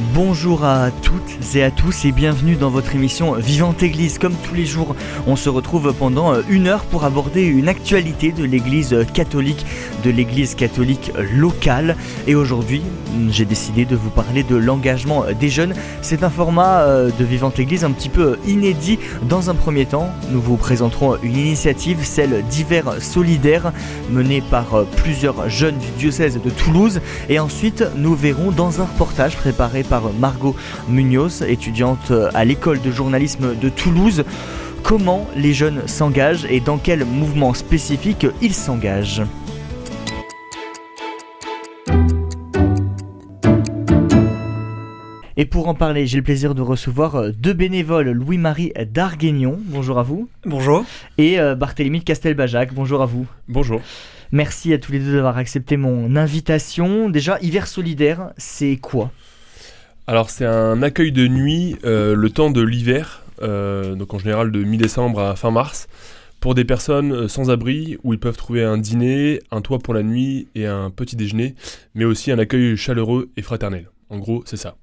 Bonjour à toutes et à tous et bienvenue dans votre émission Vivante Église. Comme tous les jours, on se retrouve pendant une heure pour aborder une actualité de l'Église catholique, de l'Église catholique locale. Et aujourd'hui, j'ai décidé de vous parler de l'engagement des jeunes. C'est un format euh, de Vivante Église un petit peu inédit. Dans un premier temps, nous vous présenterons une initiative, celle d'hiver solidaire, menée par euh, plusieurs jeunes du diocèse de Toulouse. Et ensuite, nous verrons dans un reportage préparé par Margot Munoz, étudiante à l'école de journalisme de Toulouse, comment les jeunes s'engagent et dans quel mouvement spécifique ils s'engagent? Et pour en parler, j'ai le plaisir de recevoir deux bénévoles, Louis-Marie Darguignon, bonjour à vous. Bonjour. Et euh, Barthélemy de Castelbajac, bonjour à vous. Bonjour. Merci à tous les deux d'avoir accepté mon invitation. Déjà, Hiver solidaire, c'est quoi? Alors c'est un accueil de nuit euh, le temps de l'hiver, euh, donc en général de mi-décembre à fin mars, pour des personnes euh, sans abri où ils peuvent trouver un dîner, un toit pour la nuit et un petit déjeuner, mais aussi un accueil chaleureux et fraternel. En gros, c'est ça.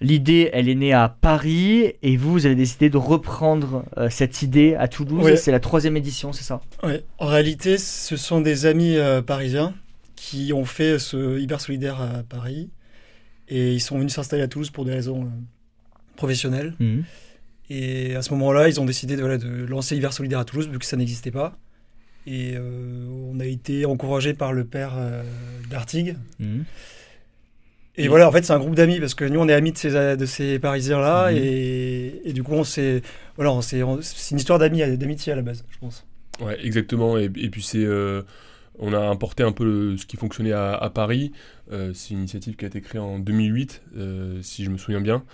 L'idée, elle est née à Paris et vous, vous avez décidé de reprendre euh, cette idée à Toulouse. Oui. C'est la troisième édition, c'est ça? Ouais. En réalité, ce sont des amis euh, parisiens qui ont fait ce Hyper Solidaire à Paris. Et ils sont venus s'installer à Toulouse pour des raisons euh, professionnelles. Mhm. Et à ce moment-là, ils ont décidé de, voilà, de lancer Hyper Solidaire à Toulouse, vu que ça n'existait pas. Et euh, on a été encouragé par le père euh, d'Artigue. Mhm. Et voilà, en fait, c'est un groupe d'amis, parce que nous, on est amis de ces, de ces Parisiens-là. Mhm. Et, et du coup, on s'est. Voilà, on s'est- on- c'est une histoire d'amis, d'amitié à la base, je pense. Ouais, exactement. Et, et puis c'est, euh, on a importé un peu le- ce qui fonctionnait à, à Paris. Euh, c'est une initiative qui a été créée en 2008, euh, si je me souviens bien,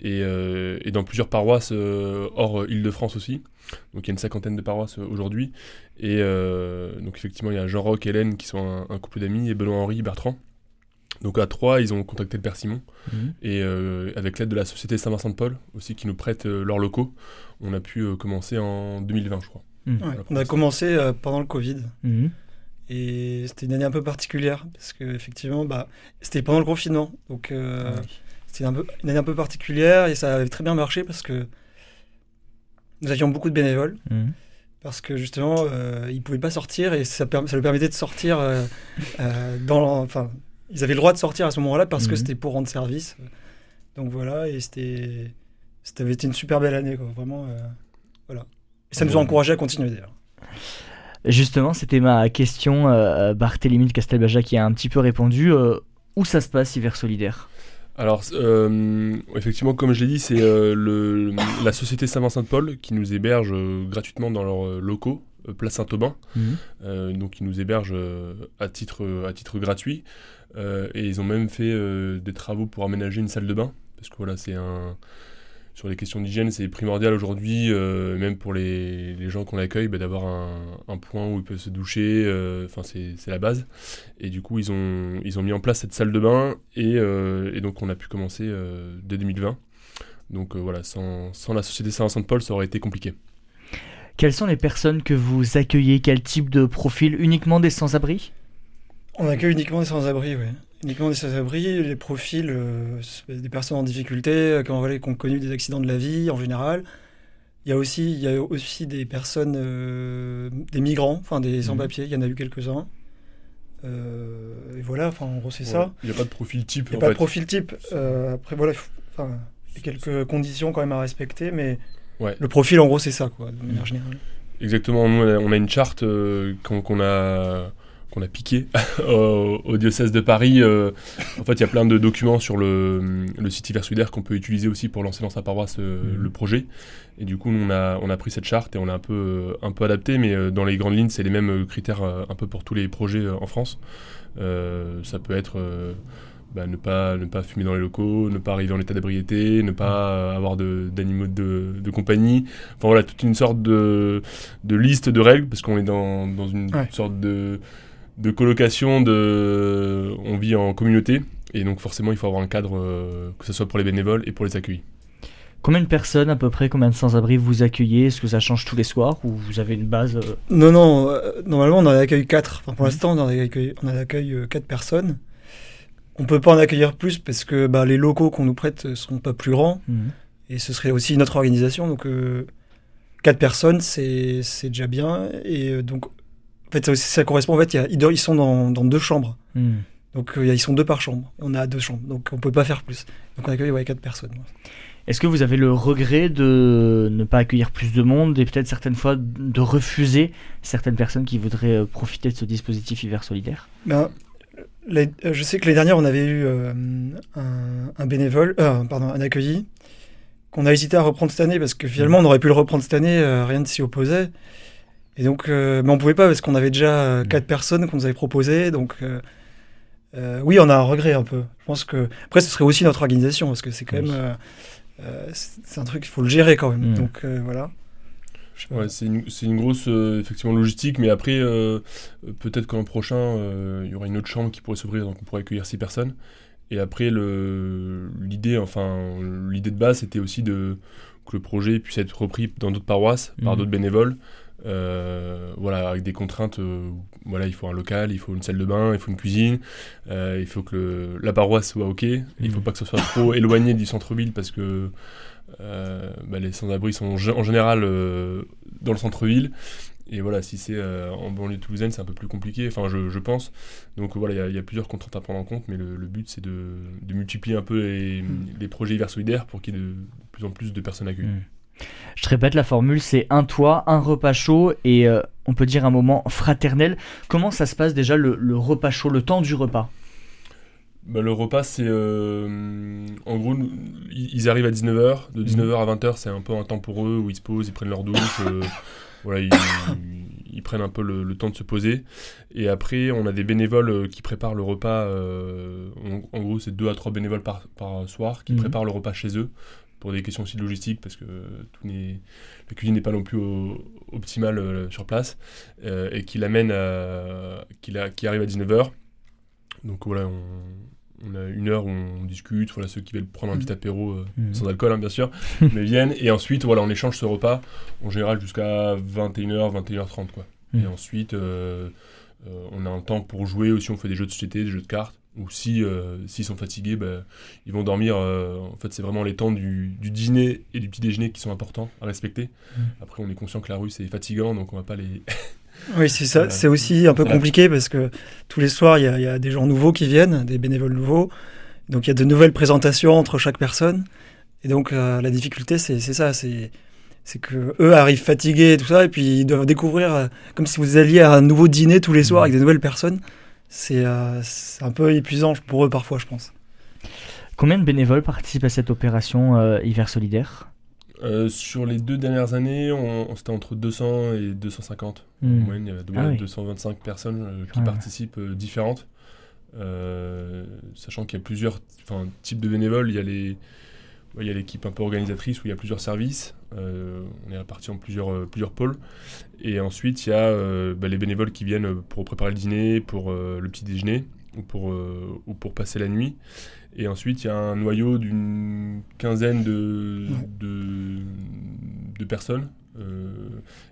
et, euh, et dans plusieurs paroisses euh, hors Île-de-France aussi. Donc il y a une cinquantaine de paroisses euh, aujourd'hui. Et euh, donc effectivement, il y a Jean-Roch et Hélène qui sont un, un couple d'amis, et Benoît-Henri Bertrand. Donc à trois, ils ont contacté le Père Simon. Mhm. Et euh, avec l'aide de la Société Saint-Vincent-de-Paul, aussi qui nous prête euh, leurs locaux, on a pu euh, commencer en 2020, je crois. Ouais, Voilà, on a commencé euh, pendant le Covid. Mhm. Et c'était une année un peu particulière parce que effectivement, bah, c'était pendant le confinement, donc euh, Ah oui. c'était un peu, une année un peu particulière et ça avait très bien marché parce que nous avions beaucoup de bénévoles Mhm. parce que justement euh, ils pouvaient pas sortir et ça, leur permettait de sortir euh, dans, enfin, ils avaient le droit de sortir à ce moment-là parce que Mhm. c'était pour rendre service. Donc voilà et c'était, c'était une super belle année quoi, vraiment, voilà. Et ça nous a encouragé à continuer d'ailleurs. Justement, c'était ma question, euh, Barthélemy de Castelbajac qui a un petit peu répondu. euh, où ça se passe, Hiver solidaire? Alors, euh, effectivement, comme je l'ai dit, c'est euh, le- la Société Saint-Vincent-de-Paul qui nous héberge euh, gratuitement dans leurs euh, locaux, euh, Place Saint-Aubin. Mhm. Euh, donc, ils nous hébergent euh, à, titre, à titre gratuit. Euh, et ils ont même fait euh, des travaux pour aménager une salle de bain. Parce que voilà, c'est un. Sur les questions d'hygiène, c'est primordial aujourd'hui, euh, même pour les, les gens qu'on accueille, bah, d'avoir un, un point où ils peuvent se doucher. euh, Enfin, c'est c'est la base. Et du coup, ils ont, ils ont mis en place cette salle de bain et, euh, et donc on a pu commencer euh, dès 2020. Donc euh, voilà, sans, sans la Société Saint-Vincent-de-Paul, ça aurait été compliqué. Quelles sont les personnes que vous accueillez? Quel type de profil? Uniquement des sans-abri? On accueille uniquement des sans-abri, oui. Uniquement des sans-abri, les profils, euh, des personnes en difficulté, euh, qui ont, voilà, qui ont connu des accidents de la vie en général. Il y a aussi, il y a aussi des personnes, euh, des migrants, enfin des sans-papiers, il y en a eu quelques-uns. Euh, et voilà, enfin en gros c'est ça. Il n'y a pas de profil type. Il n'y a pas de profil type. Après voilà, enfin, il y a quelques conditions quand même à respecter, mais Ouais. le profil en gros c'est ça, quoi, de manière générale. Exactement, nous on a, on a une charte qu'on qu'on a, qu'on a piquée au, au diocèse de Paris. euh, en fait, il y a plein de documents sur le, le site Hiver qu'on peut utiliser aussi pour lancer dans sa paroisse euh, Mhm. le projet. Et du coup, nous, on a, on a pris cette charte et on a un peu, euh, un peu adapté, mais dans les grandes lignes, c'est les mêmes critères un peu pour tous les projets en France. Euh, ça peut être bah, ne, pas, ne pas fumer dans les locaux, ne pas arriver en état d'ébriété, ne pas euh, avoir de- d'animaux de, de compagnie. Enfin voilà, toute une sorte de, de liste de règles, parce qu'on est dans, dans une Ouais. sorte de, de colocation, de, on vit en communauté, et donc forcément il faut avoir un cadre, euh, que ce soit pour les bénévoles et pour les accueillis. Combien de personnes à peu près, combien de sans-abri vous accueillez? Est-ce que ça change tous les soirs ou vous avez une base euh, Non, non, euh, normalement on en accueille 4. Enfin, pour Mhm. l'instant, on en accueille, on en accueille 4 personnes. On peut pas en accueillir plus parce que bah, les locaux qu'on nous prête ne seront pas plus grands. Mhm. Et ce serait aussi notre organisation. Donc, euh, 4 personnes, c'est déjà bien. Et euh, donc, fait, ça, correspond. En fait, il y a- ils sont dans, dans deux chambres. Mhm. Donc, euh, ils sont deux par chambre. On a deux chambres. Donc, on peut pas faire plus. Donc, on accueille ouais, 4 personnes. Est-ce que vous avez le regret de ne pas accueillir plus de monde et peut-être certaines fois de refuser certaines personnes qui voudraient euh, profiter de ce dispositif hiver solidaire? Ben, les- euh, je sais que l'année dernière, on avait eu euh, un, un bénévole, euh, pardon, un accueilli, qu'on a hésité à reprendre cette année parce que finalement, on aurait pu le reprendre cette année, rien ne s'y opposait. Et donc, euh, mais on pouvait pas parce qu'on avait déjà euh, quatre personnes qu'on nous avait proposées. Donc, euh, euh, oui, on a un regret un peu. Je pense que après, ce serait aussi notre organisation parce que c'est quand Oui. même, c'est un truc, il faut le gérer quand même. Mm. Donc euh, voilà. Ouais, c'est une, grosse euh, effectivement logistique, mais après euh, peut-être qu'en prochain euh, il y aura une autre chambre qui pourrait s'ouvrir, donc on pourrait accueillir six personnes. Et après l'idée, enfin l'idée de base, c'était aussi de que le projet puisse être repris dans d'autres paroisses par Mhm. d'autres bénévoles. Euh, voilà, avec des contraintes. euh, voilà, il faut un local, il faut une salle de bain, il faut une cuisine, euh, il faut que le- la paroisse soit ok. Il faut Mhm. pas que ce soit trop éloigné du centre-ville parce que bah, les sans-abri sont en gé- en général dans le centre-ville. Et voilà, si c'est euh, en banlieue toulousaine, c'est un peu plus compliqué, enfin je, je pense. Donc voilà, il y a- il y, a plusieurs contraintes à prendre en compte, mais le, le but c'est de, de multiplier un peu les, les projets hiver solidaires pour qu'il y ait de, de plus en plus de personnes accueillies. Mhm. Je te répète, la formule c'est un toit, un repas chaud et euh, on peut dire un moment fraternel. Comment ça se passe déjà le, le repas chaud, le temps du repas? Bah, le repas, c'est. euh, en gros, ils arrivent à 19h. De 19h à 20h, c'est un peu un temps pour eux où ils se posent, ils prennent leur douche. euh, voilà, ils, ils prennent un peu le, le temps de se poser. Et après, on a des bénévoles qui préparent le repas. euh, en, en gros, c'est 2 à 3 bénévoles par, par soir qui Mhm. préparent le repas chez eux pour des questions aussi de logistique parce que tout n'est- la cuisine n'est pas non plus au- optimale euh, sur place euh, et qui l'amène à, qui, arrive à 19h. Donc voilà, on, on a une heure où on discute, voilà, ceux qui veulent prendre un petit apéro euh, Mhm. sans alcool hein, bien sûr, mais viennent et ensuite voilà, on échange ce repas en général jusqu'à 21h, 21h30 quoi. Et Mhm. ensuite euh, euh, on a un temps pour jouer aussi, on fait des jeux de société, des jeux de cartes. Ou si euh, s'ils sont fatigués, bah, ils vont dormir. euh, en fait, c'est vraiment les temps du, du dîner et du petit déjeuner qui sont importants à respecter. Mhm. Après, on est conscient que la rue c'est fatigant, donc on va pas les. Oui, c'est ça. C'est aussi un peu compliqué parce que tous les soirs, il y, a- il y a des gens nouveaux qui viennent, des bénévoles nouveaux. Donc il y a de nouvelles présentations entre chaque personne. Et donc la difficulté, c'est ça. C'est c'est que eux arrivent fatigués et tout ça, et puis ils doivent découvrir euh, comme si vous alliez à un nouveau dîner tous les soirs avec des nouvelles personnes. C'est euh, c'est un peu épuisant pour eux parfois, je pense. Combien de bénévoles participent à cette opération euh, hiver solidaire? Euh, sur les deux dernières années, on, on- c'était entre 200 et 250. En Mhm. moyenne, il y a Ah oui. 225 personnes euh, qui Ouais. participent euh, différentes. Euh, sachant qu'il y a plusieurs types de bénévoles. Il y a les. ouais, Il y a l'équipe un peu organisatrice où il y a plusieurs services. Euh, on est répartis en plusieurs, euh, plusieurs pôles. Et ensuite, il y a euh, bah, les bénévoles qui viennent pour préparer le dîner, pour le petit déjeuner ou pour, ou pour passer la nuit. Et ensuite, il y a un noyau d'une quinzaine de, Ouais. de, de personnes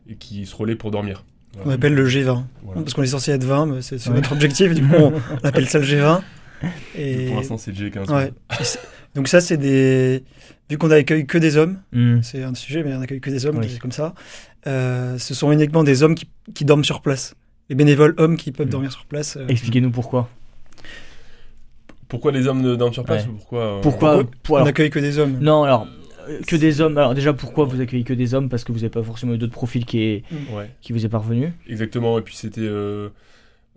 et qui se relaient pour dormir. On appelle le G20. Voilà. Parce qu'on est censé être 20, mais c'est notre objectif. Du coup, on, on appelle ça le G20. Et, Pour l'instant, c'est le G15. ouais. Et c'est- Donc ça, c'est des... Vu qu'on n'accueille que des hommes, Mhm. c'est un sujet, mais on n'accueille que des hommes, Oui. c'est comme ça. Euh, ce sont uniquement des hommes qui, qui dorment sur place. Les bénévoles hommes qui peuvent Mm. dormir sur place. euh, Expliquez-nous pourquoi. Pourquoi les hommes ne dorment sur place Ouais. ou pourquoi, euh, Pourquoi, pourquoi pour- on n'accueille que des hommes? Non, alors que des hommes. Alors déjà, pourquoi vous accueillez que des hommes? Parce que vous n'avez pas forcément eu d'autres profils qui, est, Ouais, qui vous est parvenu. exactement. Et puis c'était. euh,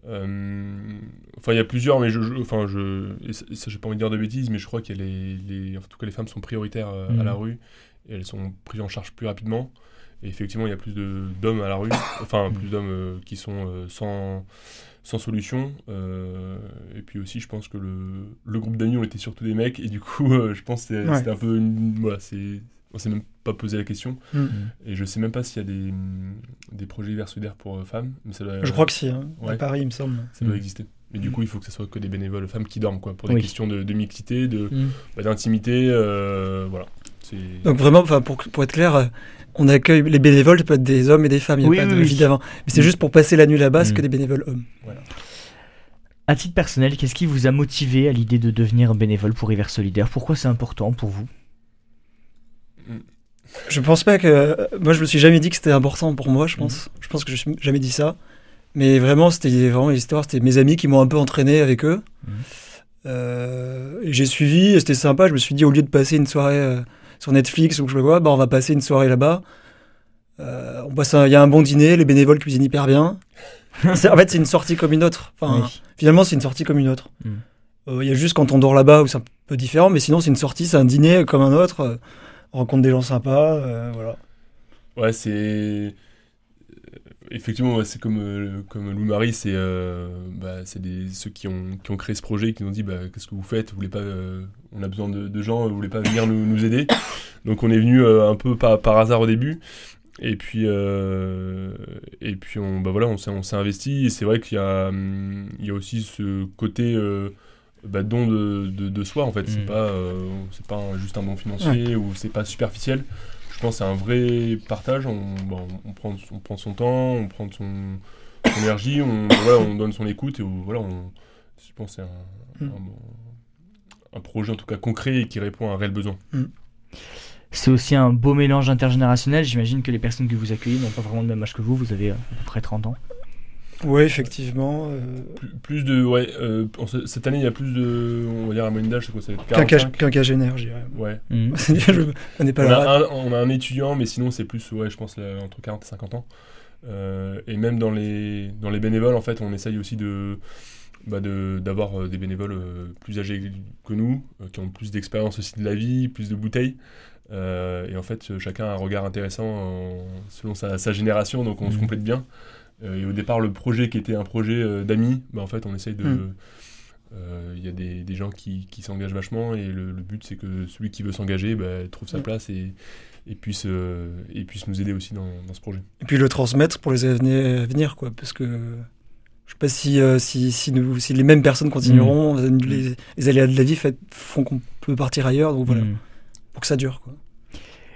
enfin, il y a plusieurs, mais je. je- enfin, je. et ça, j'ai pas envie de dire de bêtises, mais je crois que les, les, en tout cas, les femmes sont prioritaires euh, Mhm. à la rue et elles sont prises en charge plus rapidement. Et effectivement, il y a plus de, d'hommes à la rue, enfin, Mhm. plus d'hommes euh, qui sont euh, sans, sans solution. euh, et puis aussi, je pense que le, le groupe d'amis ont été surtout des mecs, et du coup, euh, je pense que c'était, Ouais. c'était un peu une. Voilà, c'est. On s'est même pas posé la question. Mm. Et je sais même pas s'il y a des, des projets hiver solidaires pour euh, femmes. Mais ça doit, Je crois que si, hein. à ouais. Paris, il me semble. ça doit Mm. exister. Mais du coup, il faut que ce soit que des bénévoles femmes qui dorment, quoi, pour des Oui. questions de, de mixité, de, bah, d'intimité, euh, voilà. Donc vraiment, enfin, pour, pour être clair, euh, on accueille les bénévoles, ça peut être des hommes et des femmes, il n'y a Oui, pas oui, de oui. vie d'avant. Mais c'est Mm. juste pour passer la nuit là-bas, c'est Mm. que des bénévoles hommes. À titre personnel, qu'est-ce qui vous a motivé à l'idée de devenir bénévole pour Hiver Solidaire? Pourquoi c'est important pour vous? Je pense pas que. Moi, je me suis jamais dit que c'était important pour moi, je pense. Je pense que je me suis jamais dit ça. Mais vraiment, c'était vraiment l'histoire. C'était mes amis qui m'ont un peu entraîné avec eux. Mhm. Euh, et j'ai suivi, et c'était sympa. Je me suis dit, au lieu de passer une soirée euh, sur Netflix ou je le vois, bah, on va passer une soirée là-bas. Euh, on passe un- Il y a un bon dîner, les bénévoles cuisinent hyper bien. En fait, c'est une sortie comme une autre. Enfin, Oui. Finalement, c'est une sortie comme une autre. Mhm. Il y a juste quand on dort là-bas où c'est un peu différent, mais sinon, c'est une sortie, c'est un dîner comme un autre. On rencontre des gens sympas, euh, voilà. Ouais, c'est. euh, Effectivement, c'est comme, euh, comme Lou-Marie, c'est euh, bah, c'est des- ceux qui ont, qui ont créé ce projet, qui nous ont dit bah, Qu'est-ce que vous faites? Vous voulez pas, On a besoin de, gens, vous voulez pas venir nous, nous aider? Donc on est venu un peu par, par hasard au début. Et puis, et puis on, bah voilà, on s'est investi. Et c'est vrai qu'il y, a, hum, y a aussi ce côté bah, don de, de, de soi, en fait. C'est Mm. pas, euh, c'est pas un- juste un don financier ou c'est pas superficiel. Je pense que c'est un vrai partage. On, bon, on, prend, on prend son temps, on prend son, son énergie, on, voilà, on donne son écoute. Et voilà, on, je pense que c'est un, Mm. un, un projet en tout cas concret et qui répond à un réel besoin. C'est aussi un beau mélange intergénérationnel. J'imagine que les personnes que vous accueillez n'ont pas vraiment le même âge que vous. Vous avez euh, à peu près 30 ans. Oui, effectivement. euh, Plus, plus de. Ouais, euh, cette année, il y a plus de. On va dire, la moyenne d'âge, c'est quoi C'est quinquag- 45 Quinquagénaire, je dirais. Ouais. Je connais pas On a, un, on a un étudiant, mais sinon, c'est plus, ouais, je pense, là, entre 40 et 50 ans. Euh, et même dans les, dans les bénévoles, en fait, on essaye aussi de. Bah d'avoir euh, des bénévoles euh, plus âgés que nous, euh, qui ont plus d'expérience aussi de la vie, plus de bouteilles. Euh, et en fait, euh, chacun a un regard intéressant en- selon sa, sa génération, donc on se Mhm. complète bien. Euh, et au départ, le projet qui était un projet euh, d'amis, bah, en fait, on essaye de. Mhm. euh, Il y a des, des gens qui, qui s'engagent vachement, et le, le but, c'est que celui qui veut s'engager bah, trouve sa Mhm. place et, et, puisse, euh, et puisse nous aider aussi dans, dans ce projet. Et puis le transmettre pour les années à venir, quoi. Parce que je sais pas si, euh, si, si, nous, si les mêmes personnes continueront. Les, les aléas de la vie fait- font qu'on peut partir ailleurs. Donc voilà, pour que ça dure, quoi.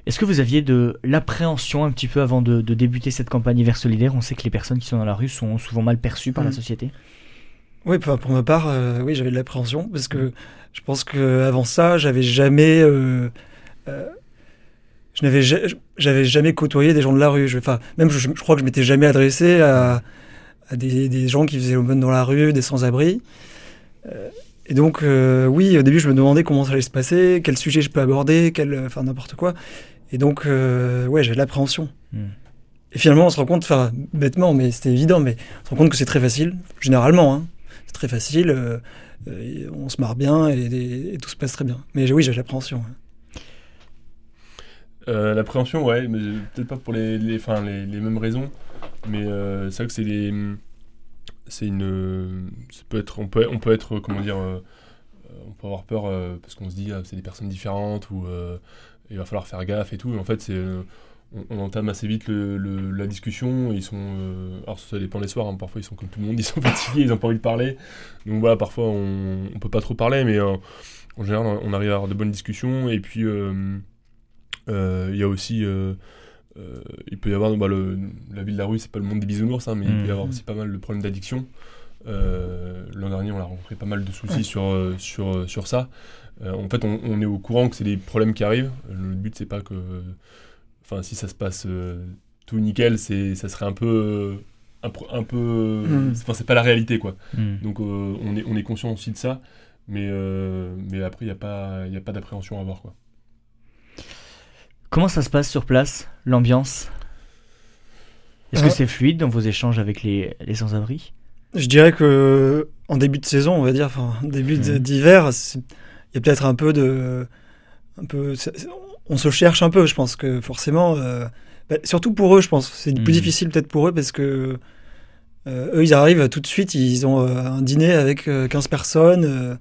Est-ce que vous aviez de l'appréhension un petit peu avant de, de débuter cette campagne Hiver Solidaire? On sait que les personnes qui sont dans la rue sont souvent mal perçues par la Mhm. société. Oui, pour ma part, euh, oui, j'avais de l'appréhension parce que je pense que avant ça, j'avais jamais, euh, euh, je n'avais, j'avais jamais côtoyé des gens de la rue. Enfin, même je, je crois que je m'étais jamais adressé à, à des, des gens qui faisaient l'aumône dans la rue, des sans-abri. Et donc, oui, au début, je me demandais comment ça allait se passer, quel sujet je peux aborder, quel, enfin n'importe quoi. Et donc, euh, ouais, j'avais de l'appréhension. Mhm. Et finalement, on se rend compte, enfin, bêtement, mais c'était évident, mais on se rend compte que c'est très facile, généralement. Hein. C'est très facile, euh, euh, on se marre bien et, et- et tout se passe très bien. Mais oui, j'ai de l'appréhension. hein. Euh, L'appréhension, ouais, mais peut-être pas pour les, les, enfin, les, les mêmes raisons, mais euh, c'est vrai que c'est des, c'est une, ça peut être, on peut, on peut être, comment dire, euh, on peut avoir peur euh, parce qu'on se dit ah, c'est des personnes différentes ou euh, il va falloir faire gaffe et tout. Et en fait, c'est, euh, on, on entame assez vite le, le- la discussion. Ils sont, euh, alors ça dépend des soirs. hein, parfois ils sont comme tout le monde, ils sont fatigués, ils ont pas envie de parler. Donc voilà, parfois on, on peut pas trop parler, mais euh, en général on arrive à avoir de bonnes discussions. Et puis il y a aussi, il peut y avoir, bah, le, la vie de la rue, c'est pas le monde des bisounours, hein, mais il peut y avoir Mhm. aussi pas mal de problèmes d'addiction. Euh, L'an dernier, on a rencontré pas mal de soucis Ouais. sur, euh, sur, euh, sur ça. Euh, en fait, on, on est au courant que c'est des problèmes qui arrivent. Le but, c'est pas que. Enfin, si ça se passe euh, tout nickel, c'est, ça serait un peu. un, peu. Mhm. Enfin, c'est pas la réalité, quoi. Mhm. Donc, euh, on, est, on est conscient aussi de ça. Mais, euh, mais après, il n'y a pas, il y a pas d'appréhension à avoir, quoi. Comment ça se passe sur place, l'ambiance? Est-ce que c'est fluide dans vos échanges avec les, les sans-abri? Je dirais que en début de saison, on va dire, enfin début Mhm. d'hiver, il y a peut-être un peu de, un peu, on se cherche un peu. Je pense que forcément, euh, bah, surtout pour eux, je pense, c'est plus Mhm. difficile peut-être pour eux parce que euh, eux, ils arrivent tout de suite, ils ont euh, un dîner avec euh, 15 personnes,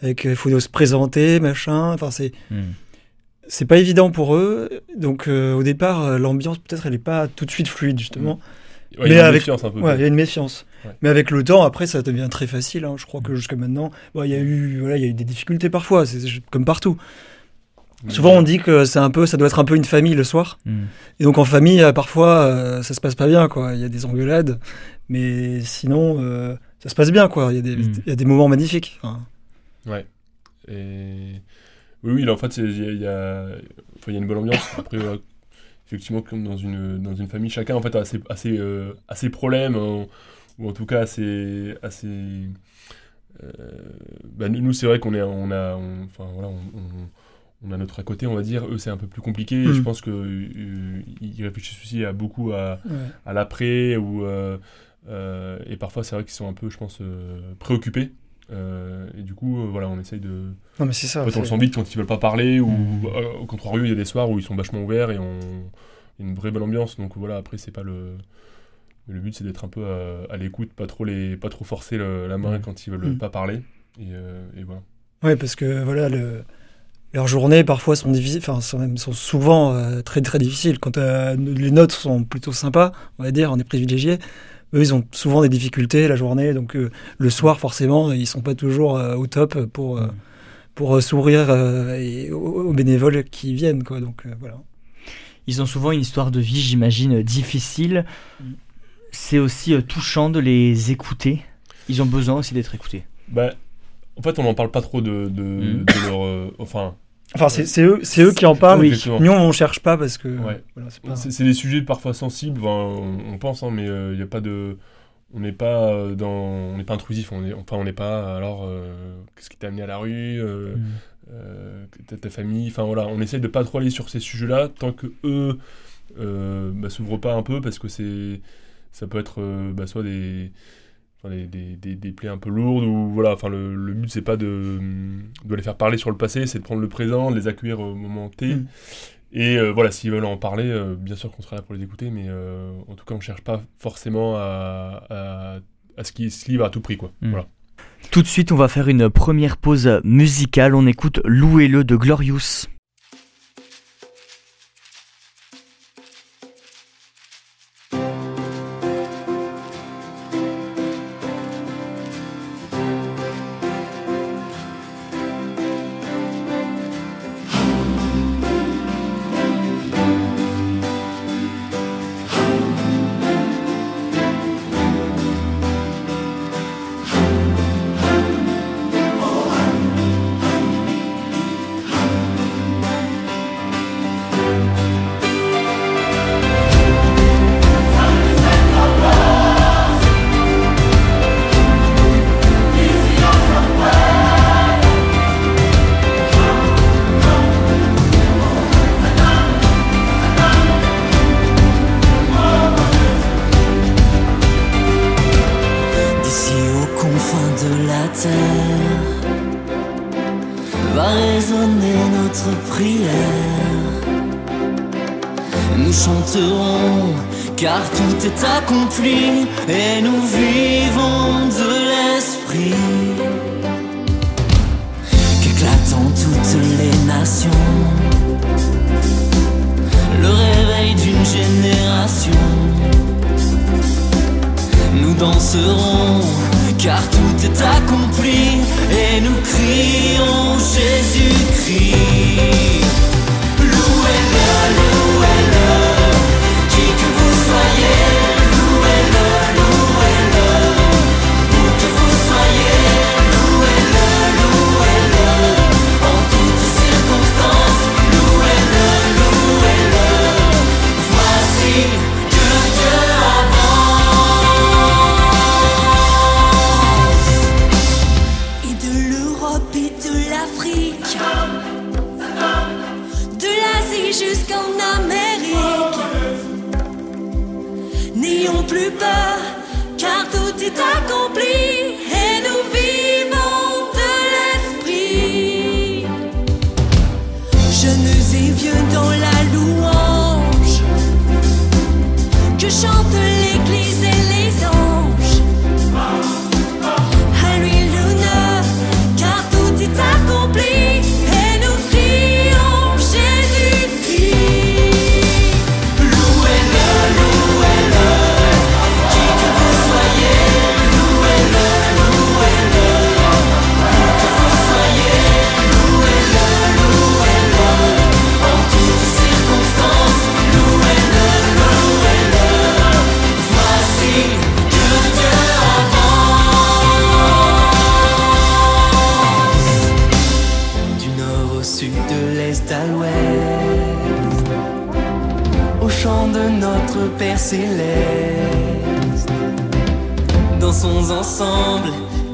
avec il faut se présenter, machin. Enfin, c'est Mhm. c'est pas évident pour eux. Donc au départ, l'ambiance peut-être elle est pas tout de suite fluide justement. Ouais, il y a une avec- méfiance un peu. Ouais, il y a une méfiance. Ouais. Mais avec le temps, après, ça devient très facile. hein. Je crois que jusqu'à maintenant, bon, il y a eu, voilà, il y a eu des difficultés parfois, c'est comme partout. Souvent, on dit que c'est un peu, ça doit être un peu une famille le soir. Mm. Et donc en famille, euh, parfois, euh, ça se passe pas bien, quoi. Il y a des engueulades, mais sinon, euh, ça se passe bien, quoi. Il y a des, Mm. il y a des moments magnifiques. Enfin, Ouais. Et oui, oui, là, en fait, il y a, enfin, y une bonne ambiance. Après, voilà, effectivement, comme dans une, dans une famille, chacun en fait a ses, a ses, euh, a ses problèmes, hein, ou en tout cas a ses, a ses- euh, bah, nous, c'est vrai qu'on est, on a, enfin voilà, on, on- on a notre à côté, on va dire. Eux, c'est un peu plus compliqué. Et Mm. je pense que euh, ils réfléchissent aussi à beaucoup à, ouais. à l'après ou euh, euh, et parfois c'est vrai qu'ils sont un peu je pense préoccupés et du coup voilà on essaye de Non, mais c'est ça. en fait on le sent vite quand ils veulent pas parler ou Mm. au contraire il y a des soirs où ils sont vachement ouverts et on il y a une vraie bonne ambiance donc voilà après c'est pas le le but c'est d'être un peu à, à l'écoute pas trop les pas trop forcer le- la main Mm. quand ils veulent Mm. pas parler et, euh, et voilà Ouais, parce que voilà, le, leurs journées parfois sont difficiles, enfin sont même sont souvent euh, très très difficiles. Quand euh, les notes sont plutôt sympas, on va dire, on est privilégiés. Eux, ils ont souvent des difficultés la journée, donc euh, le soir forcément, ils sont pas toujours euh, au top pour euh, Mm. pour euh, sourire euh, et aux, aux bénévoles qui viennent, quoi. Donc euh, voilà. Ils ont souvent une histoire de vie, j'imagine, difficile. C'est aussi euh, touchant de les écouter. Ils ont besoin aussi d'être écoutés. bah en fait on n'en parle pas trop de, de, Mm. de leur euh, enfin Enfin, c'est c'est eux, c'est eux qui en parlent. Oui. Nous, on cherche pas parce que Ouais. voilà, c'est pas- C'est c'est des sujets parfois sensibles, enfin, on, on pense, hein, mais il n'y a pas de. On n'est pas euh, dans. On n'est pas intrusif, on est, enfin on n'est pas. Alors, euh, qu'est-ce qui t'a amené à la rue euh, Mm. euh, ta, famille, enfin voilà, on essaye de pas trop aller sur ces sujets-là tant que eux euh, bah, s'ouvrent pas un peu parce que c'est. Ça peut être euh, bah, soit des. enfin, des, des, des- des plaies un peu lourdes ou voilà enfin le, le but c'est pas de, de les faire parler sur le passé c'est de prendre le présent de les accueillir au moment T Mm. et euh, voilà, s'ils veulent en parler, euh, bien sûr qu'on sera là pour les écouter, mais euh, en tout cas, on cherche pas forcément à, à, à ce qu'ils se livrent à tout prix, quoi. Mm. Voilà. Tout de suite, on va faire une première pause musicale. On écoute Louez-le de Glorious. Le réveil d'une génération. Nous danserons car tout est accompli et nous crions Jésus-Christ.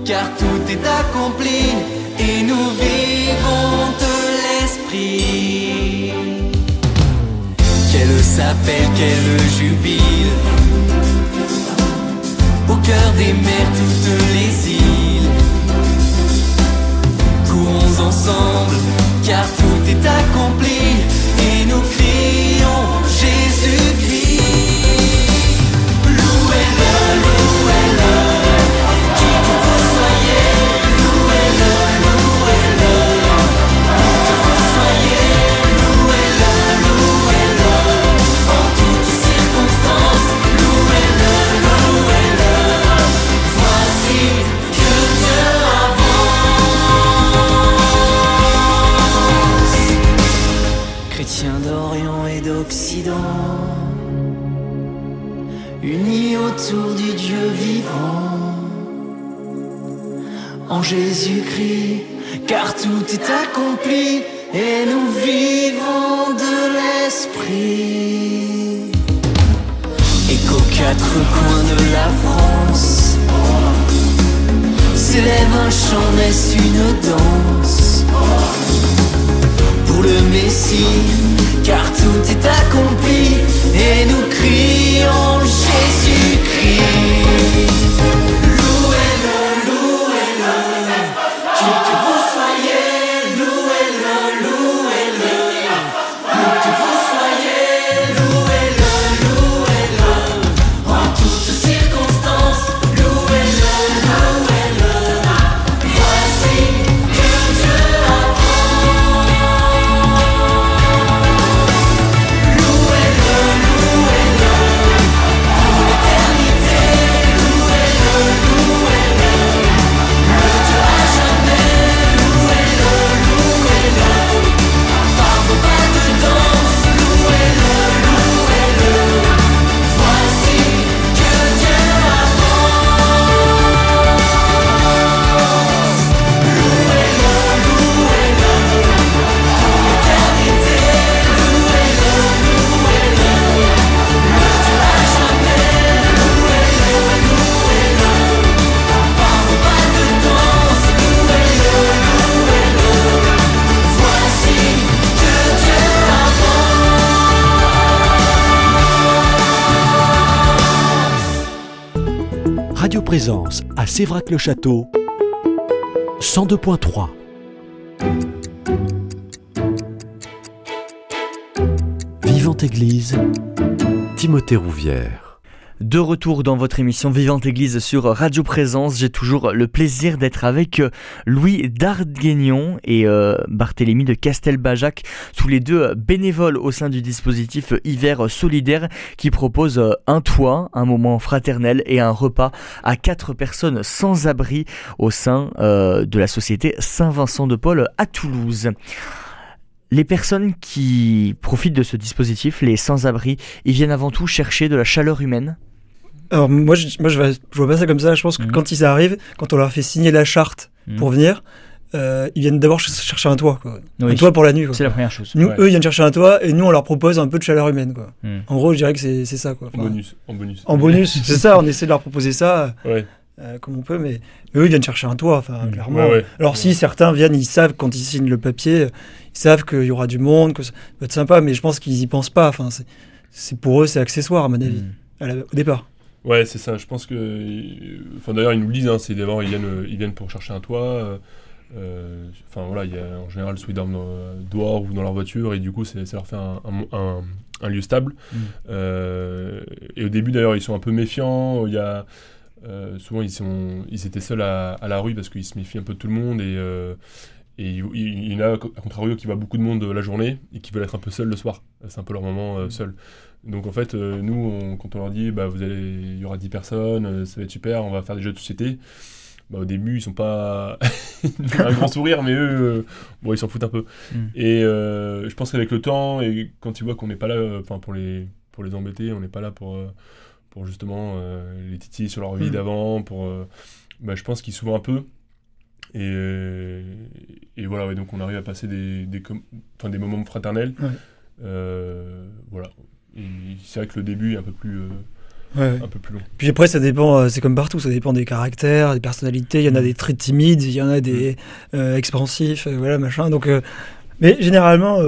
Car tout est accompli, quatre coins de la France s'élève un chant, n'est-ce une danse pour le Messie, car tout est accompli et nous crions Jésus-Christ. Radio Présence à Sévrac-le-Château, 102.3. Vivante Église, Timothée Rouvière. De retour dans votre émission Vivante Église sur Radio Présence, j'ai toujours le plaisir d'être avec euh, Louis Darguignon et euh, Barthélémy de Castelbajac, tous les deux euh, bénévoles au sein du dispositif Hiver Solidaire qui propose un toit, un moment fraternel et un repas à quatre personnes sans abri au sein de la société Saint-Vincent de Paul à Toulouse. Les personnes qui profitent de ce dispositif, les sans-abri, ils viennent avant tout chercher de la chaleur humaine. Alors moi, je, moi je, vois pas ça comme ça. Je pense que Mhm. quand ils arrivent, quand on leur fait signer la charte Mhm. pour venir, euh, ils viennent d'abord ch- chercher un toit. Quoi. Oui. Un toit pour la nuit. C'est la première chose. Nous, Ouais. eux, ils viennent chercher un toit et nous, on leur propose un peu de chaleur humaine. Quoi. Mhm. En gros, je dirais que c'est ça. Quoi. En bonus. En bonus. En bonus, c'est ça. On essaie de leur proposer ça Ouais. euh, comme on peut, mais, mais eux, ils viennent chercher un toit. Enfin, clairement. Ouais, ouais. Alors si certains viennent, ils savent quand ils signent le papier, ils savent qu'il y aura du monde, que ça va être sympa, mais je pense qu'ils y pensent pas. Enfin, c'est- pour eux, c'est accessoire à mon avis, à la- au départ. Ouais, c'est ça. Je pense que. Enfin, d'ailleurs, ils nous le disent. Hein, c'est d'abord, ils viennent, euh, ils viennent pour chercher un toit. euh, euh, Enfin, voilà, il y a en général soit ils dorment dans- dehors ou dans leur voiture, et du coup, c'est- ça leur fait un, un- un- un lieu stable. Mm. Euh, et au début, d'ailleurs, ils sont un peu méfiants. Il y a. euh, souvent, ils, sont, ils étaient seuls à, à la rue parce qu'ils se méfient un peu de tout le monde. Et, et il, il y en a, à contrario, qui voient beaucoup de monde la journée et qui veulent être un peu seuls le soir. C'est un peu leur moment euh, seul. Donc en fait, euh, nous, on- quand on leur dit, bah, vous allez, il y aura 10 personnes, euh, ça va être super, on va faire des jeux de société. Bah, au début, ils sont pas un grand sourire, mais eux, euh, bon, ils s'en foutent un peu. Mm. Et euh, je pense qu'avec le temps et quand ils voient qu'on n'est pas là, euh, enfin pour les pour les embêter, on n'est pas là pour euh, pour justement euh, les titiller sur leur vie Mm. d'avant, pour, euh, bah, je pense qu'ils s'ouvrent un peu. Et, euh, et voilà, ouais, donc on arrive à passer des, des, des moments fraternels. Ouais. Euh, voilà. C'est vrai que le début est un peu plus, euh, Ouais, un peu plus long. Puis après, ça dépend, euh, c'est comme partout, ça dépend des caractères, des personnalités. Il y en a des très timides, il y en a des euh, expansifs, euh, voilà, machin. Donc, euh, mais généralement,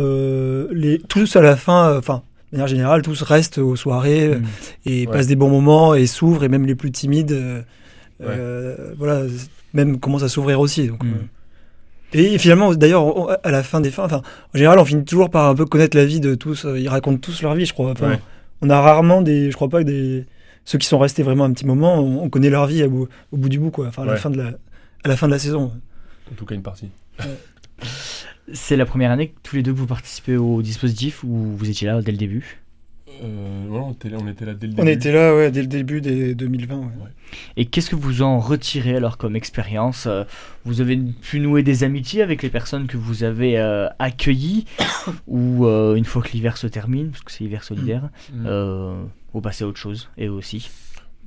les, tous à la fin, enfin, de manière générale, tous restent aux soirées Mm. et Ouais. passent des bons moments et s'ouvrent, et même les plus timides, voilà, même commencent à s'ouvrir aussi. Donc, Mm. Et finalement, d'ailleurs, on- à la fin des fins, enfin, en général, on finit toujours par un peu connaître la vie de tous. euh, Ils racontent tous leur vie, je crois. Enfin, Ouais. On a rarement des, je crois pas que des ceux qui sont restés vraiment un petit moment, on, on connaît leur vie à bout- au bout du bout, quoi. Enfin, à la Ouais. fin de la, à la fin de la saison. En tout cas, une partie. C'est la première année que tous les deux que vous participez au dispositif ou vous étiez là dès le début? Euh, voilà, on, était là, on était là dès le On début. était là, ouais, dès le début des 2020. ouais. Et qu'est-ce que vous en retirez alors comme expérience Euh, Vous avez pu nouer des amitiés avec les personnes que vous avez euh, accueillies ou euh, une fois que l'hiver se termine, parce que c'est l'hiver solidaire, Mm. euh, vous passez à autre chose et aussi?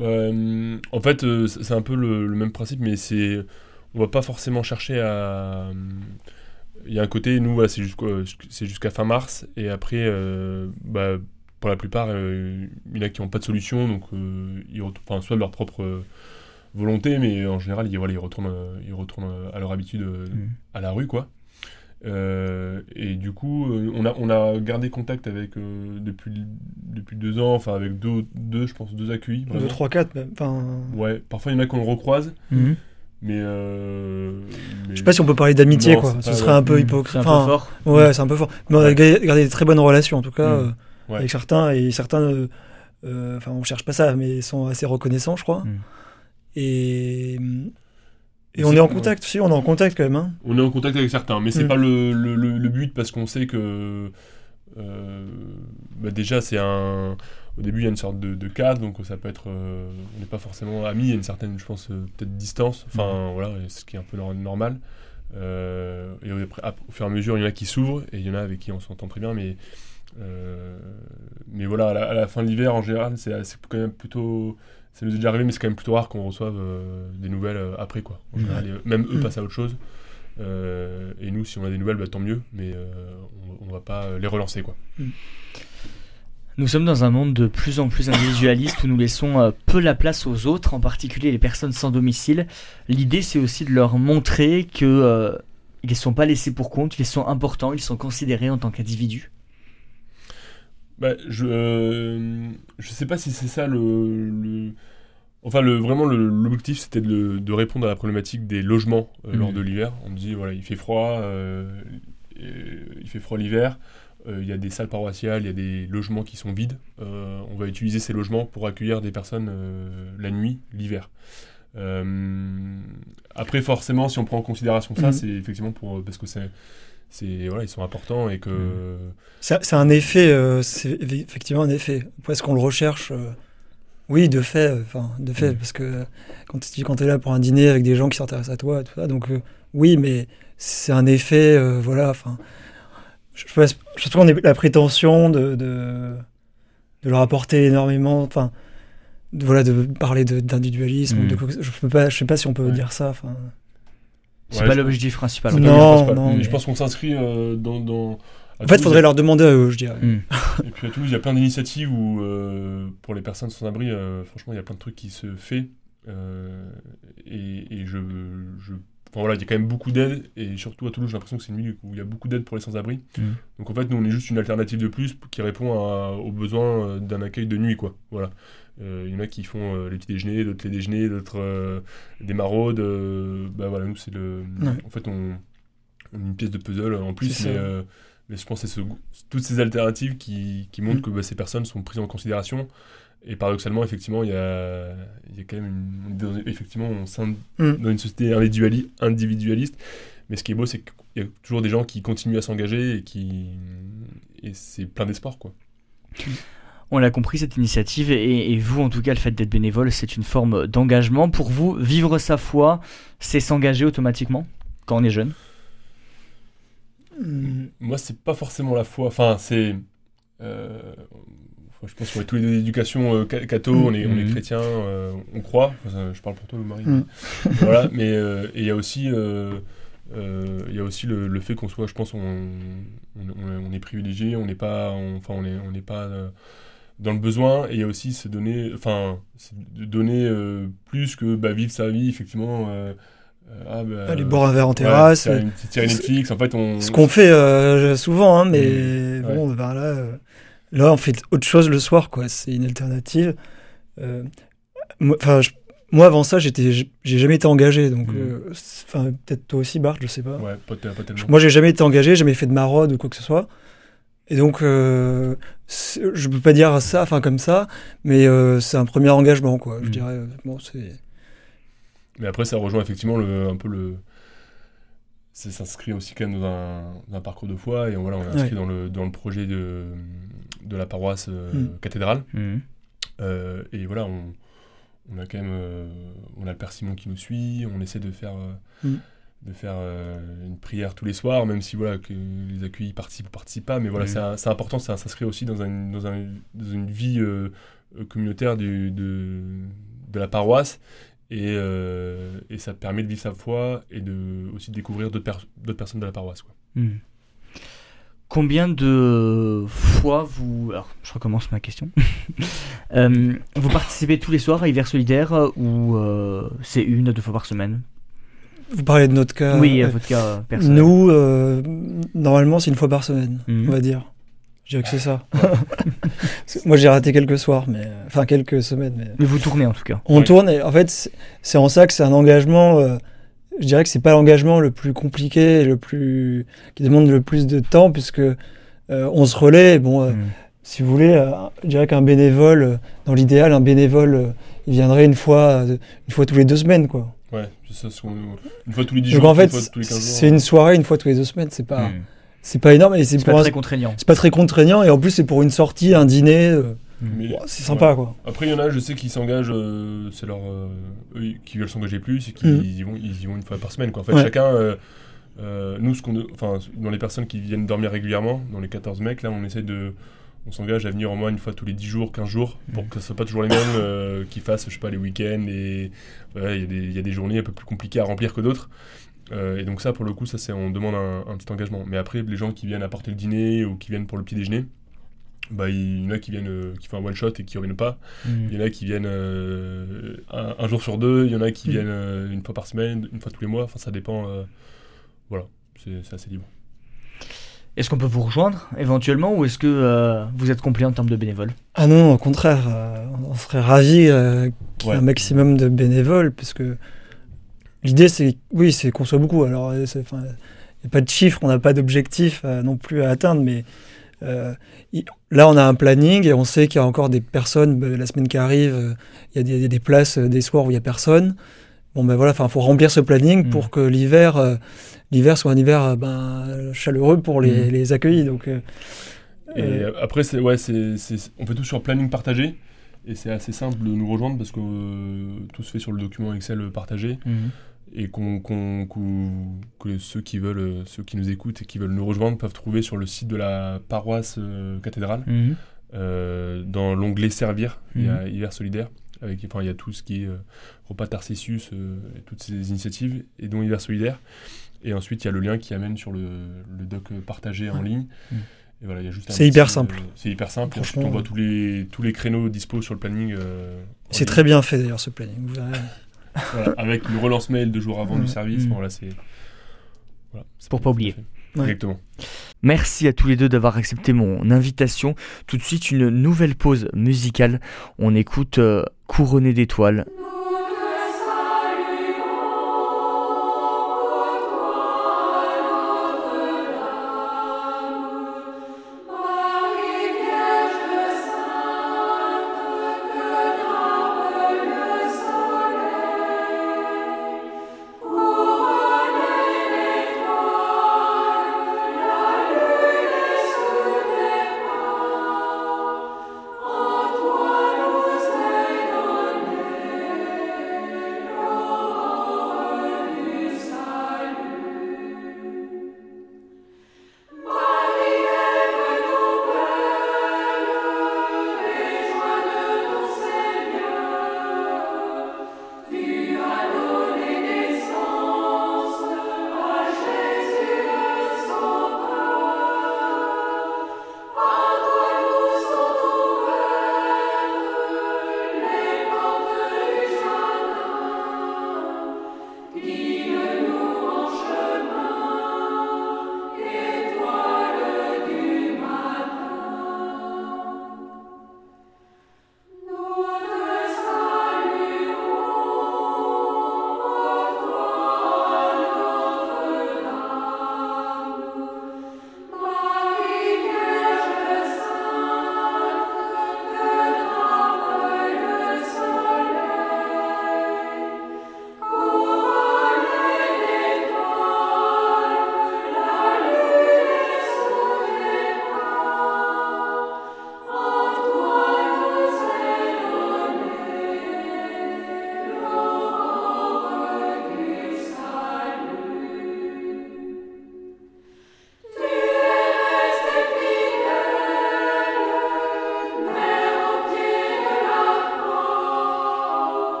En fait, euh, c'est un peu le, le même principe, mais c'est on va pas forcément chercher à. Il y a un côté, nous, voilà, c'est jusqu'à fin mars, et après, euh, bah, pour la plupart, euh, il y en a qui n'ont pas de solution, donc euh, ils retournent, enfin, soit de leur propre euh, volonté, mais en général, ils, voilà, ils retournent, euh, ils retournent à leur habitude euh, Mm. à la rue, quoi. Euh, et du coup, euh, on, a, on a gardé contact avec euh, depuis, depuis deux ans, enfin avec deux, deux, je pense, deux accueils. 2, vraiment. 3, 4, même. Enfin, Ouais, parfois il y en a qu'on le recroise, Mhm. mais, euh, mais- je sais pas si on peut parler d'amitié, quoi. Ce serait un peu Mhm. hypocrite. C'est un peu Enfin, fort. Ouais, c'est un peu fort. Mais on a gardé des très bonnes relations, en tout cas, Mm. Ouais. avec certains. Et certains, euh, euh, enfin, on cherche pas ça, mais ils sont assez reconnaissants, je crois. Mm. Et, et C'est- on est en contact, si, on est en contact quand même. Hein. On est en contact avec certains, mais c'est Mm. pas le, le, le- le but parce qu'on sait que euh, bah déjà c'est un. Au début, il y a une sorte de, de cadre, donc ça peut être. euh, on n'est pas forcément amis, il y a une certaine, je pense, euh, peut-être distance. Enfin, voilà, ce qui est un peu nor- normal. Euh, et après, au fur et à mesure, il y en a qui s'ouvrent et il y en a avec qui on s'entend très bien, mais. Euh, mais voilà, à la, à la fin de l'hiver, en général, c'est quand même plutôt. Ça nous est déjà arrivé, mais c'est quand même plutôt rare qu'on reçoive euh, des nouvelles euh, après, quoi. En général, et, même eux Mm. passent à autre chose. Et nous, si on a des nouvelles, bah, tant mieux, mais on, on va pas les relancer, quoi. Nous sommes dans un monde de plus en plus individualiste où nous laissons peu la place aux autres, en particulier les personnes sans domicile. L'idée, c'est aussi de leur montrer que ils ne sont pas laissés pour compte, ils sont importants, ils sont considérés en tant qu'individus. Bah, je, euh, je sais pas si c'est ça le, le- Enfin, le, vraiment, le- l'objectif, c'était de, de répondre à la problématique des logements euh, lors de l'hiver. On me dit, voilà, il fait froid, euh, et- il fait froid l'hiver, euh, il y a des salles paroissiales, il y a des logements qui sont vides. Euh, on va utiliser ces logements pour accueillir des personnes euh, la nuit, l'hiver. Euh, après, forcément, si on prend en considération ça, Mhm. c'est effectivement pour, parce que c'est, voilà, ils sont importants et que... C'est c'est un effet, euh, c'est effectivement un effet. Est-ce qu'on le recherche euh, Oui, de fait, euh, enfin, de fait, Mm. parce que quand tu quand es là pour un dîner avec des gens qui s'intéressent à toi, et tout ça, donc euh, oui, mais c'est un effet, voilà, enfin, je, je pense, je qu'on a la prétention de, de, de leur apporter énormément, enfin, de, voilà, de parler d'individualisme, Mm. je je sais pas si on peut Ouais. dire ça, enfin. C'est Ouais, pas je- l'objectif principal. Non, non, Mais mais- Je pense qu'on s'inscrit euh, dans, En fait, il Toulouse, faudrait leur demander à eux, je dirais. Hmm. Et puis à Toulouse, il y a plein d'initiatives où, euh, pour les personnes sans abri, euh, franchement, il y a plein de trucs qui se fait. euh, et, et je, je- Enfin voilà, il y a quand même beaucoup d'aide. Et surtout à Toulouse, j'ai l'impression que c'est une ville où il y a beaucoup d'aide pour les sans-abri. Mhm. Donc en fait, nous, on est juste une alternative de plus qui répond à- aux besoins euh, d'un accueil de nuit, quoi. Voilà. Euh, Il y en a qui font euh, les petits déjeuners, d'autres les déjeuners, d'autres euh, des maraudes. bah voilà, nous, c'est le. Ouais. En fait, on, on a une pièce de puzzle en plus, mais, je pense que c'est ce- toutes ces alternatives qui, qui montrent Mm. que bah, ces personnes sont prises en considération. Et paradoxalement, effectivement, il y a, il y a quand même une. dans- effectivement, on s'in- Mm. dans une société individuali- individualiste. Mais ce qui est beau, c'est qu'il y a toujours des gens qui continuent à s'engager et qui. Et c'est plein d'espoir, quoi. On l'a compris, cette initiative, et, et vous, en tout cas, le fait d'être bénévole, c'est une forme d'engagement. Pour vous, vivre sa foi, c'est s'engager automatiquement quand on est jeune? Mm. Moi, c'est pas forcément la foi. Enfin, c'est. euh, je pense qu'on est tous les deux d'éducation euh, ca- catho, on est, on est Mhm. chrétiens, euh, on croit. Enfin, je parle pour toi, le mari. Mhm. voilà, mais euh, et il y a aussi, euh, euh, il y a aussi le, le fait qu'on soit, je pense, on, on, on- est privilégié, on n'est pas, on- enfin, on est, on n'est pas euh, dans le besoin. Et il y a aussi se donner, enfin, donner euh, plus que bah, vivre sa vie, effectivement. ah, bah, Aller boire un verre en ouais, terrasse. petite série Netflix. En fait, on. Ce qu'on fait euh, souvent, hein, mais Mmh. bon, ben là, euh, là, on fait autre chose le soir, quoi. C'est une alternative. Euh, moi, enfin, je- moi, avant ça, j'étais, j'ai jamais été engagé, donc, Mmh. euh, enfin, peut-être toi aussi, Bart, je sais pas. Ouais, pas, te- pas tellement. Moi, j'ai jamais été engagé, jamais fait de maraude ou quoi que ce soit. Et donc, euh, je peux pas dire ça, enfin comme ça, mais euh, c'est un premier engagement, quoi. Je Mm. dirais, bon, c'est. Mais après, ça rejoint effectivement le, un peu le. Ça s'inscrit aussi quand même dans un, dans un parcours de foi et voilà, on est inscrit Ouais. dans, le, dans le projet de, de la paroisse euh, Mm. cathédrale. Mhm. Euh, et voilà, on, on a quand même euh, on a le Père Simon qui nous suit, on essaie de faire, euh, Mm. de faire une prière tous les soirs, même si voilà, que les accueillis participent ou participent pas. Mais voilà, c'est important, ça s'inscrit aussi dans, un- dans, un- dans une vie communautaire du, de, de la paroisse. Et, euh, et ça permet de vivre sa foi et de, aussi de découvrir d'autres per- d'autres personnes de la paroisse. Quoi. Mhm. Combien de fois vous... Alors, je recommence ma question. Euh, vous participez tous les soirs à Hiver Solidaire euh, ou euh, c'est une à deux fois par semaine? Vous parlez de notre cas. Oui, à euh, votre cas personnel. Nous, euh, normalement, c'est une fois par semaine, Mhm. on va dire. Je dirais que c'est ça. Moi, j'ai raté quelques soirs, mais enfin quelques semaines. Mais... Mais vous tournez en tout cas. On Ouais. tourne et en fait, c'est- en ça que c'est un engagement. euh, je dirais que c'est pas l'engagement le plus compliqué, et le plus qui demande le plus de temps, puisque euh, on se relaie. Bon, euh, Mhm. si vous voulez, euh, je dirais qu'un bénévole, euh, dans l'idéal, un bénévole, euh, il viendrait une fois, euh, une fois tous les deux semaines, quoi. Ouais, c'est ça, ce qu'on- une fois tous les 10 Donc jours, en fait, une fois tous les 15 jours. c'est une soirée une fois tous les deux semaines. C'est pas, Mhm. C'est pas énorme et c'est pas un- très contraignant. c'est pas très contraignant et en plus c'est pour une sortie, un dîner. euh, Mais- bon, c'est sympa, quoi. Après, il y en a, je sais, qui s'engagent, euh, c'est leur. euh, eux, qui veulent s'engager plus et qui y, vont, ils y vont une fois par semaine. Quoi. En fait, Ouais. chacun. euh, euh, nous, ce qu'on, enfin, dans les personnes qui viennent dormir régulièrement, dans les 14 mecs, là, on essaie de. On s'engage à venir au moins une fois tous les 10 jours, 15 jours, pour que ce soit pas toujours les mêmes euh, qui fassent, je sais pas, les week-ends. Et il y, a des- il y a des journées un peu plus compliquées à remplir que d'autres. Euh, et donc, ça, pour le coup, ça, c'est, on demande un, un petit engagement. Mais après, les gens qui viennent apporter le dîner ou qui viennent pour le petit déjeuner, bah, il y en a qui viennent, euh, qui font un one shot et qui reviennent pas. Mhm. Il y en a qui viennent euh, un, un jour sur deux, il y en a qui Mm. viennent euh, une fois par semaine, une fois tous les mois, enfin ça dépend. euh, voilà, c'est c'est assez libre. Est-ce qu'on peut vous rejoindre éventuellement ou est-ce que euh, vous êtes complet en termes de bénévoles? Ah non, au contraire, euh, on serait ravis euh, qu'il y ait Ouais. un maximum de bénévoles, parce que l'idée, c'est oui, c'est qu'on soit beaucoup. Alors, euh, il n'y a pas de chiffre, on n'a pas d'objectif euh, non plus à atteindre, mais euh, là, on a un planning et on sait qu'il y a encore des personnes, bah, la semaine qui arrive, il y a des, il y a des places, des soirs où il n'y a personne. Bon, ben voilà, il faut remplir ce planning Mm. pour que l'hiver l'hiver soit un hiver ben, chaleureux pour les, Mm. les accueillis. Donc, Et après, c'est ouais, c'est on fait tout sur planning partagé. Et c'est assez simple de nous rejoindre parce que euh, tout se fait sur le document Excel partagé. Et qu'on, qu'on- qu'on- que ceux qui veulent, ceux qui nous écoutent et qui veulent nous rejoindre peuvent trouver sur le site de la paroisse euh, cathédrale. Mhm. Euh, dans l'onglet Servir, il y a Mhm. Hiver Solidaire. Avec, enfin, il y a tout ce qui est euh, repas Tarcisius euh, et toutes ces initiatives, et dont Hiver Solidaire. Et ensuite, il y a le lien qui amène sur le, le doc partagé en ligne. Mhm. Et voilà, il y a juste C'est hyper petit, simple. euh, c'est hyper simple. Ensuite, on voit tous les, tous les créneaux dispo sur le planning. euh, c'est très bien fait d'ailleurs ce planning. Vous. Voilà, avec le relance mail deux jours avant Mhm. du service. Mhm. Enfin, voilà, c'est, voilà, c'est Pour pas oublier. Ouais. Exactement. Merci à tous les deux d'avoir accepté mon invitation. Tout de suite, une nouvelle pause musicale. On écoute euh, Couronné d'étoiles.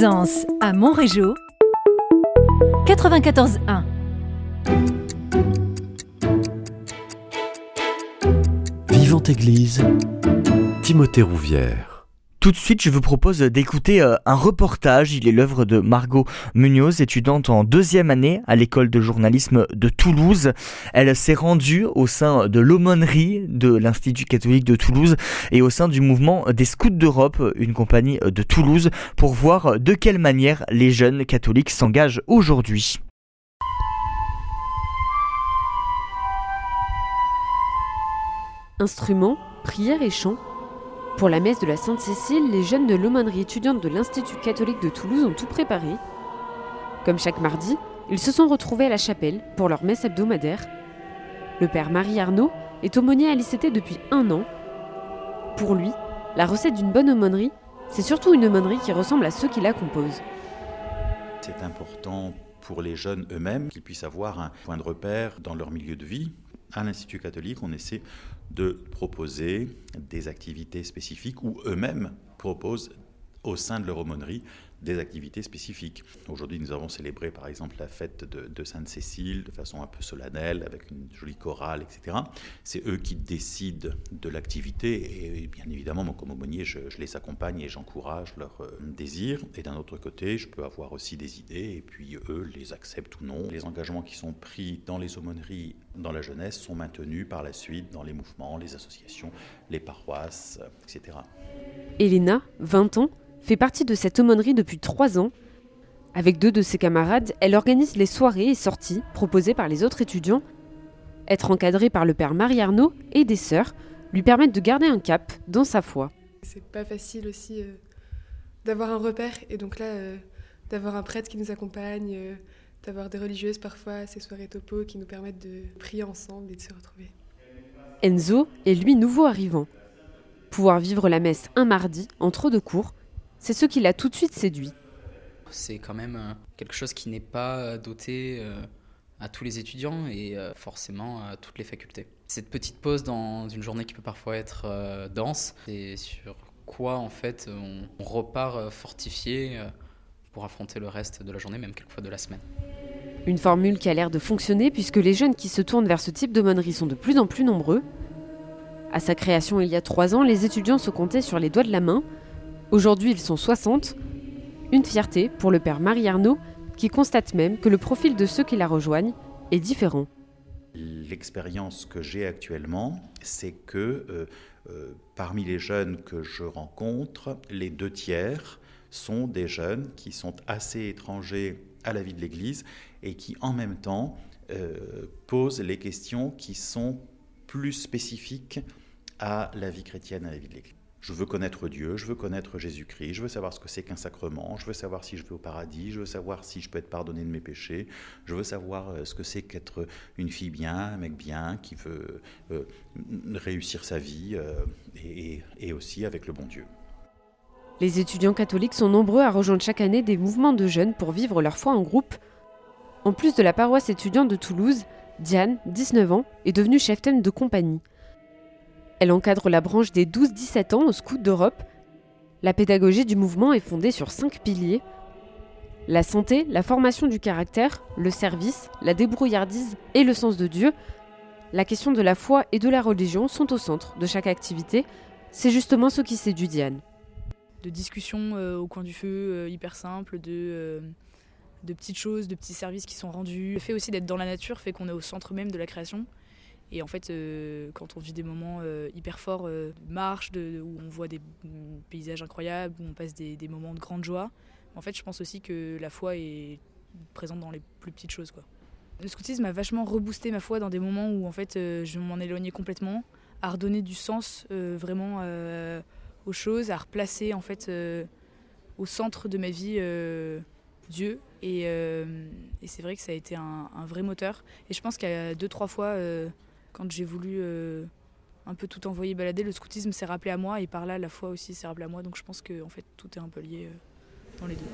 Présence à Montrégeau 94.1 Vivante Église, Timothée Rouvière. Tout de suite, je vous propose d'écouter euh, un reportage. Il est l'œuvre de Margot Munoz, étudiante en deuxième année à l'école de journalisme de Toulouse. Elle s'est rendue au sein de l'aumônerie de l'Institut catholique de Toulouse et au sein du mouvement des Scouts d'Europe, une compagnie de Toulouse, pour voir de quelle manière les jeunes catholiques s'engagent aujourd'hui. Instruments, prières et chants. Pour la messe de la Sainte-Cécile, les jeunes de l'aumônerie étudiante de l'Institut catholique de Toulouse ont tout préparé. Comme chaque mardi, ils se sont retrouvés à la chapelle pour leur messe hebdomadaire. Le père Marie Arnaud est aumônier à l'ICT depuis un an. Pour lui, la recette d'une bonne aumônerie, c'est surtout une aumônerie qui ressemble à ceux qui la composent. C'est important pour les jeunes eux-mêmes qu'ils puissent avoir un point de repère dans leur milieu de vie. À l'Institut catholique, on essaie de proposer des activités spécifiques ou eux-mêmes proposent au sein de leur aumônerie des activités spécifiques. Aujourd'hui, nous avons célébré par exemple la fête de, Sainte-Cécile de façon un peu solennelle, avec une jolie chorale, etc. C'est eux qui décident de l'activité et bien évidemment, moi comme aumônier, je, les accompagne et j'encourage leur euh, désir. Et d'un autre côté, je peux avoir aussi des idées et puis eux les acceptent ou non. Les engagements qui sont pris dans les aumôneries, dans la jeunesse, sont maintenus par la suite dans les mouvements, les associations, les paroisses, etc. Elena, 20 ans, fait partie de cette aumônerie depuis trois ans. Avec deux de ses camarades, elle organise les soirées et sorties proposées par les autres étudiants. Être encadrée par le père Marie Arnaud et des sœurs lui permettent de garder un cap dans sa foi. C'est pas facile aussi euh, d'avoir un repère et donc là, euh, d'avoir un prêtre qui nous accompagne, euh, d'avoir des religieuses parfois, ces soirées topo qui nous permettent de prier ensemble et de se retrouver. Enzo est lui nouveau arrivant. Pouvoir vivre la messe un mardi entre deux cours, c'est ce qui l'a tout de suite séduit. C'est quand même euh, quelque chose qui n'est pas euh, doté euh, à tous les étudiants et forcément à toutes les facultés. Cette petite pause dans une journée qui peut parfois être dense, c'est sur quoi en fait on, repart fortifié pour affronter le reste de la journée, même quelquefois de la semaine. Une formule qui a l'air de fonctionner puisque les jeunes qui se tournent vers ce type d'aumônerie sont de plus en plus nombreux. À sa création il y a trois ans, les étudiants se comptaient sur les doigts de la main. Aujourd'hui, ils sont 60. Une fierté pour le père Marie Arnaud, qui constate même que le profil de ceux qui la rejoignent est différent. L'expérience que j'ai actuellement, c'est que euh, euh, parmi les jeunes que je rencontre, les deux tiers sont des jeunes qui sont assez étrangers à la vie de l'Église et qui en même temps euh, posent les questions qui sont plus spécifiques à la vie chrétienne, à la vie de l'Église. Je veux connaître Dieu, je veux connaître Jésus-Christ, je veux savoir ce que c'est qu'un sacrement, je veux savoir si je vais au paradis, je veux savoir si je peux être pardonné de mes péchés, je veux savoir euh, ce que c'est qu'être une fille bien, un mec bien, qui veut euh, réussir sa vie euh, et, aussi avec le bon Dieu. Les étudiants catholiques sont nombreux à rejoindre chaque année des mouvements de jeunes pour vivre leur foi en groupe. En plus de la paroisse étudiante de Toulouse, Diane, 19 ans, est devenue chef-thème de compagnie. Elle encadre la branche des 12-17 ans au Scout d'Europe. La pédagogie du mouvement est fondée sur cinq piliers. La santé, la formation du caractère, le service, la débrouillardise et le sens de Dieu. La question de la foi et de la religion sont au centre de chaque activité. C'est justement ce qui séduit Diane. de discussions euh, au coin du feu, euh, hyper simples, de, euh, de petites choses, de petits services qui sont rendus. Le fait aussi d'être dans la nature fait qu'on est au centre même de la création. Et en fait, euh, quand on vit des moments euh, hyper forts euh, marche, où on voit des mm, paysages incroyables, où on passe des, moments de grande joie, en fait, je pense aussi que la foi est présente dans les plus petites choses. Le scoutisme a vachement reboosté ma foi dans des moments où en fait, euh, je m'en éloignais complètement, à redonner du sens vraiment aux choses, à replacer en fait au centre de ma vie Dieu. Et, c'est vrai que ça a été un, un vrai moteur. Et je pense a deux, trois fois, quand j'ai voulu euh, un peu tout envoyer balader, le scoutisme s'est rappelé à moi et par là, la foi aussi s'est rappelée à moi. Donc je pense que en fait, tout est un peu lié euh, dans les deux.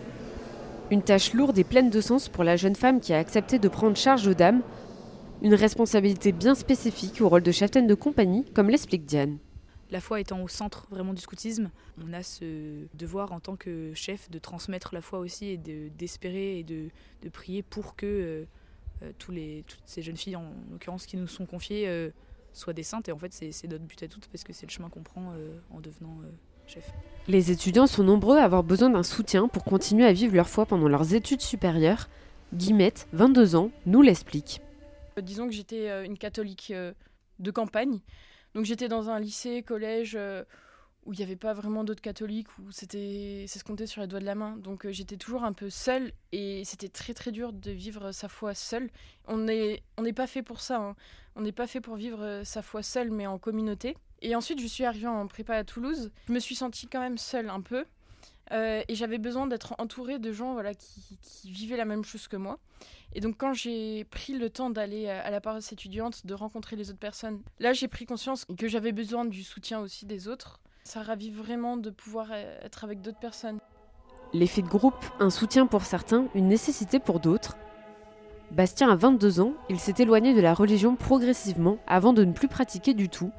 Une tâche lourde et pleine de sens pour la jeune femme qui a accepté de prendre charge aux dames. Une responsabilité bien spécifique au rôle de cheftaine de compagnie, comme l'explique Diane. la foi étant au centre vraiment du scoutisme, on a ce devoir en tant que chef de transmettre la foi aussi et d'espérer et de, de, prier pour que euh, tous les, toutes ces jeunes filles, en l'occurrence, qui nous sont confiées, euh, soient des saintes. Et en fait, c'est notre but à toutes parce que c'est le chemin qu'on prend en devenant chef. Les étudiants sont nombreux à avoir besoin d'un soutien pour continuer à vivre leur foi pendant leurs études supérieures. Guillemette, 22 ans, nous l'explique. Disons que j'étais une catholique de campagne. Donc j'étais dans un lycée, collège euh, où il n'y avait pas vraiment d'autres catholiques, où c'était, ça se comptait sur les doigts de la main. Donc euh, j'étais toujours un peu seule et c'était très très dur de vivre sa foi seule. On n'est on pas fait pour ça. Hein. On n'est pas fait pour vivre euh, sa foi seule, mais en communauté. Et ensuite, je suis arrivée en prépa à Toulouse. Je me suis sentie quand même seule un peu. et j'avais besoin d'être entourée de gens voilà, qui, qui, vivaient la même chose que moi. Et donc quand j'ai pris le temps d'aller à la paroisse étudiante, de rencontrer les autres personnes, là j'ai pris conscience que j'avais besoin du soutien aussi des autres. Ça ravive vraiment de pouvoir euh, être avec d'autres personnes. L'effet de groupe, un soutien pour certains, une nécessité pour d'autres. Bastien a 22 ans, il s'est éloigné de la religion progressivement avant de ne plus pratiquer du tout.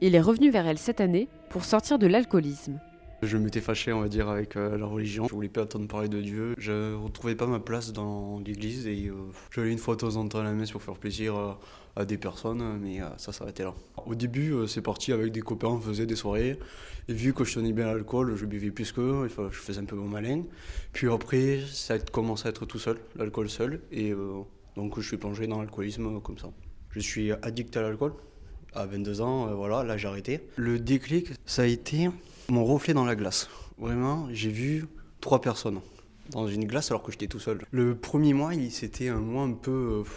Il est revenu vers elle cette année pour sortir de l'alcoolisme. Je m'étais fâché, on va dire, avec euh, la religion. Je voulais pas entendre parler de Dieu. Je retrouvais pas ma place dans l'église et euh, j'allais une fois de temps en temps à la messe pour faire plaisir euh, à des personnes, mais ça s'arrêtait là. Au début, c'est parti avec des copains, on faisait des soirées. Et vu que je tenais bien l'alcool, je buvais plus qu'eux, je faisais un peu mon malin. Puis après, ça a commencé à être tout seul, l'alcool seul. Et donc, je suis plongé dans l'alcoolisme comme ça. Je suis addict à l'alcool. À 22 ans, voilà, là j'ai arrêté. Le déclic, ça a été mon reflet dans la glace. Vraiment, j'ai vu trois personnes dans une glace alors que j'étais tout seul. Le premier mois, c'était un mois un peu euh,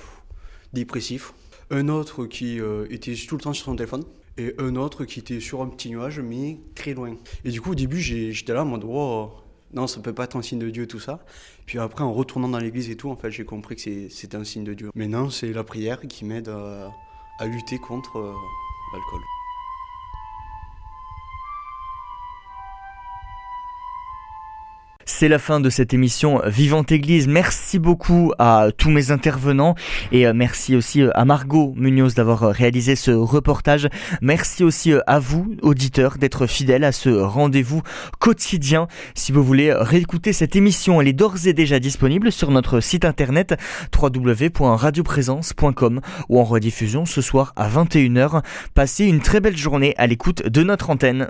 dépressif. Un autre qui euh, était tout le temps sur son téléphone. Et un autre qui était sur un petit nuage, mais très loin. Et du coup, au début, j'étais là en mode, oh, non, ça peut pas être un signe de Dieu, tout ça. Puis après, en retournant dans l'église et tout, en fait, j'ai compris que c'était un signe de Dieu. Maintenant, c'est la prière qui m'aide à, lutter contre euh, l'alcool. C'est la fin de cette émission Vivante Église. Merci beaucoup à tous mes intervenants et euh, merci aussi euh, à Margot Munoz d'avoir euh, réalisé ce reportage. Merci aussi à vous, auditeurs, d'être fidèles à ce rendez-vous quotidien. Si vous voulez réécouter cette émission, elle est d'ores et déjà disponible sur notre site internet www.radioprésence.com ou en rediffusion ce soir à 21h. Passez une très belle journée à l'écoute de notre antenne.